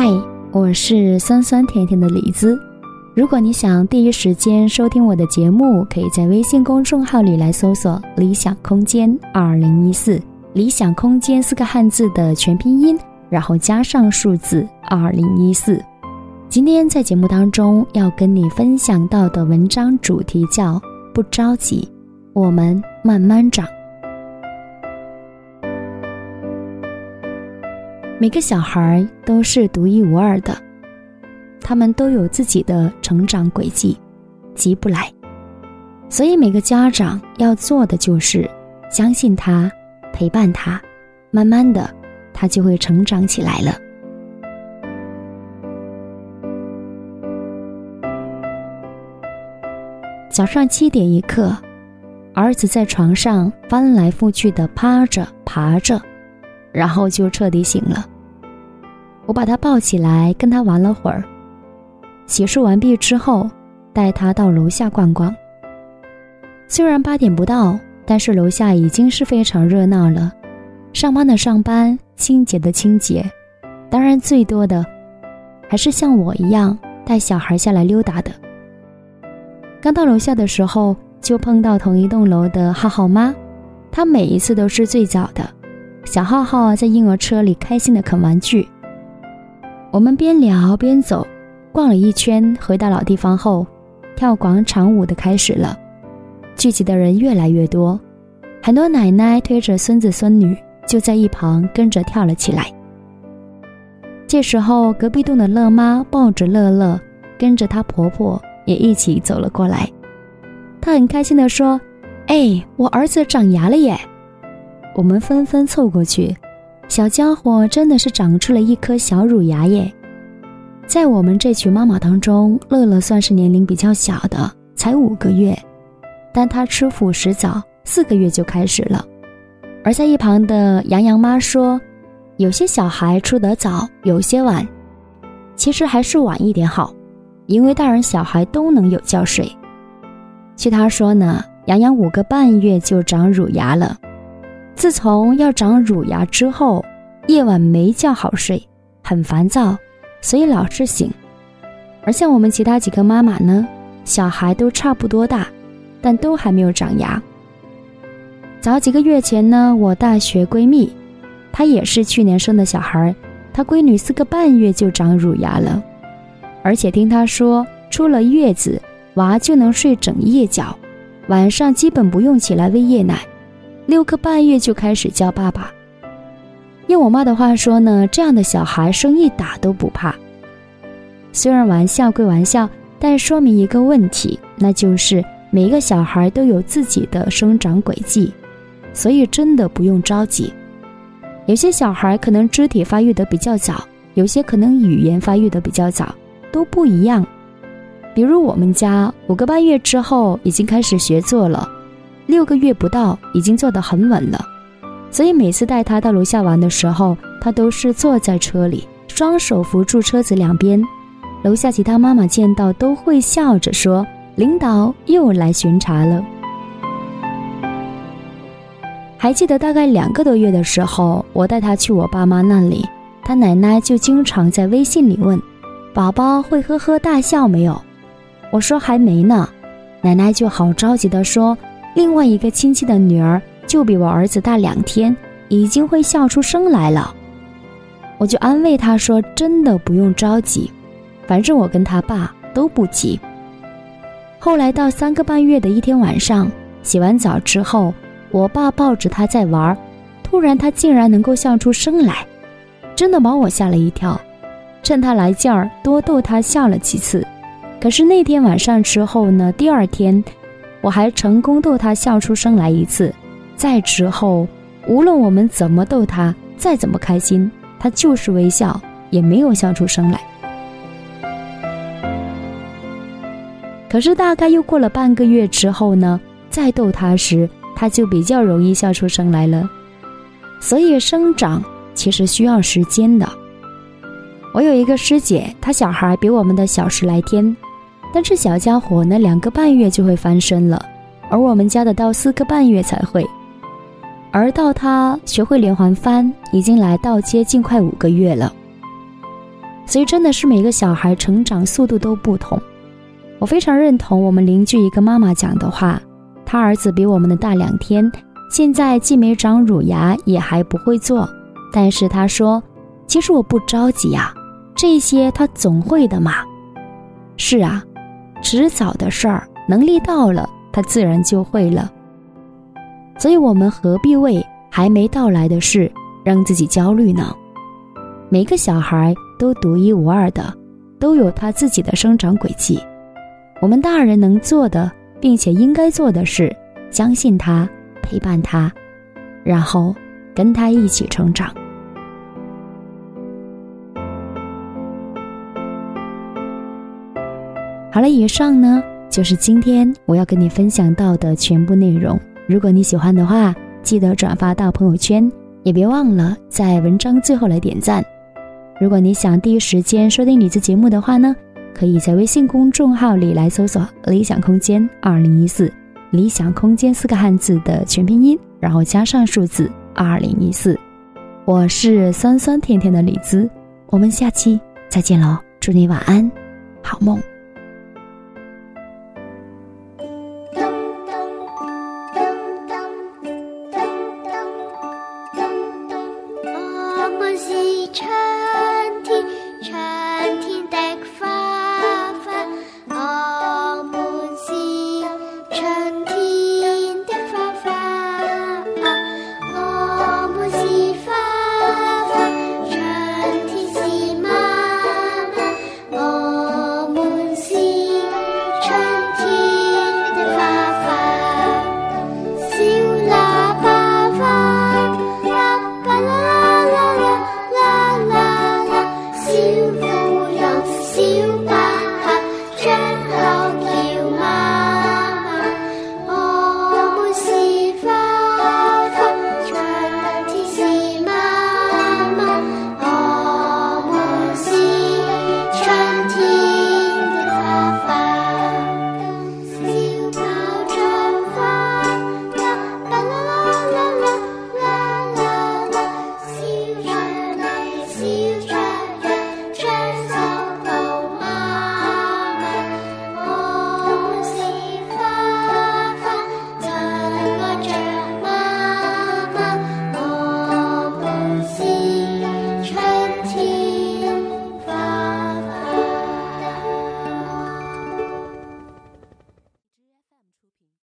嗨，我是酸酸甜甜的李子。如果你想第一时间收听我的节目，可以在微信公众号里来搜索“理想空间二零一四”，理想空间四个汉字的全拼音，然后加上数字二零一四。今天在节目当中要跟你分享到的文章主题叫“不着急，我们慢慢长”。每个小孩都是独一无二的，他们都有自己的成长轨迹，急不来。所以每个家长要做的就是相信他，陪伴他，慢慢的，他就会成长起来了。早上七点一刻，儿子在床上翻来覆去的趴着爬着。然后就彻底醒了。我把他抱起来，跟他玩了会儿。洗漱完毕之后，带他到楼下逛逛。虽然八点不到，但是楼下已经是非常热闹了。上班的上班，清洁的清洁，当然最多的，还是像我一样带小孩下来溜达的。刚到楼下的时候，就碰到同一栋楼的浩浩妈，她每一次都是最早的。小浩浩在婴儿车里开心的啃玩具。我们边聊边走，逛了一圈，回到老地方后，跳广场舞的开始了。聚集的人越来越多，很多奶奶推着孙子孙女就在一旁跟着跳了起来。这时候，隔壁栋的乐妈抱着乐乐，跟着她婆婆也一起走了过来。她很开心地说：“哎，我儿子长牙了耶！”我们纷纷凑过去，小家伙真的是长出了一颗小乳牙耶！在我们这群妈妈当中，乐乐算是年龄比较小的，才五个月，但他吃辅食早，四个月就开始了。而在一旁的杨洋妈说，有些小孩出得早，有些晚，其实还是晚一点好，因为大人小孩都能有觉睡。据他说呢，杨洋五个半月就长乳牙了。自从要长乳牙之后，夜晚没觉好睡，很烦躁，所以老是醒。而像我们其他几个妈妈呢，小孩都差不多大，但都还没有长牙。早几个月前呢，我大学闺蜜，她也是去年生的小孩，她闺女四个半月就长乳牙了，而且听她说，出了月子，娃就能睡整夜觉，晚上基本不用起来喂夜奶。六个半月就开始叫爸爸。用我妈的话说呢，这样的小孩生一打都不怕。虽然玩笑归玩笑，但说明一个问题，那就是每一个小孩都有自己的生长轨迹，所以真的不用着急。有些小孩可能肢体发育的比较早，有些可能语言发育的比较早，都不一样。比如我们家五个半月之后已经开始学坐了。六个月不到，已经坐得很稳了，所以每次带他到楼下玩的时候，他都是坐在车里，双手扶住车子两边。楼下其他妈妈见到都会笑着说：“领导又来巡查了。”还记得大概两个多月的时候，我带他去我爸妈那里，他奶奶就经常在微信里问：“宝宝会呵呵大笑没有？”我说：“还没呢。”奶奶就好着急地说。另外一个亲戚的女儿就比我儿子大两天，已经会笑出声来了。我就安慰他说：“真的不用着急，反正我跟他爸都不急。”后来到三个半月的一天晚上，洗完澡之后，我爸抱着他在玩，突然他竟然能够笑出声来，真的把我吓了一跳。趁他来劲儿，多逗他笑了几次。可是那天晚上之后呢？第二天。我还成功逗他笑出声来一次，再之后，无论我们怎么逗他，再怎么开心，他就是微笑，也没有笑出声来。可是大概又过了半个月之后呢，再逗他时，他就比较容易笑出声来了。所以生长其实需要时间的。我有一个师姐，她小孩比我们的小十来天。但是小家伙呢，两个半月就会翻身了，而我们家的到四个半月才会，而到他学会连环翻，已经来到接近快五个月了。所以真的是每个小孩成长速度都不同。我非常认同我们邻居一个妈妈讲的话，她儿子比我们的大两天，现在既没长乳牙，也还不会坐。但是她说，其实我不着急呀，这些他总会的嘛。是啊，迟早的事儿，能力到了，他自然就会了。所以我们何必为还没到来的事让自己焦虑呢？每个小孩都独一无二的，都有他自己的生长轨迹。我们大人能做的，并且应该做的是，相信他，陪伴他，然后跟他一起成长。好了，以上呢就是今天我要跟你分享到的全部内容。如果你喜欢的话，记得转发到朋友圈，也别忘了在文章最后来点赞。如果你想第一时间收听李子节目的话呢？可以在微信公众号里来搜索“理想空间二零一四”，理想空间四个汉字的全拼音，然后加上数字二零一四。我是酸酸甜甜的李子，我们下期再见喽！祝你晚安，好梦。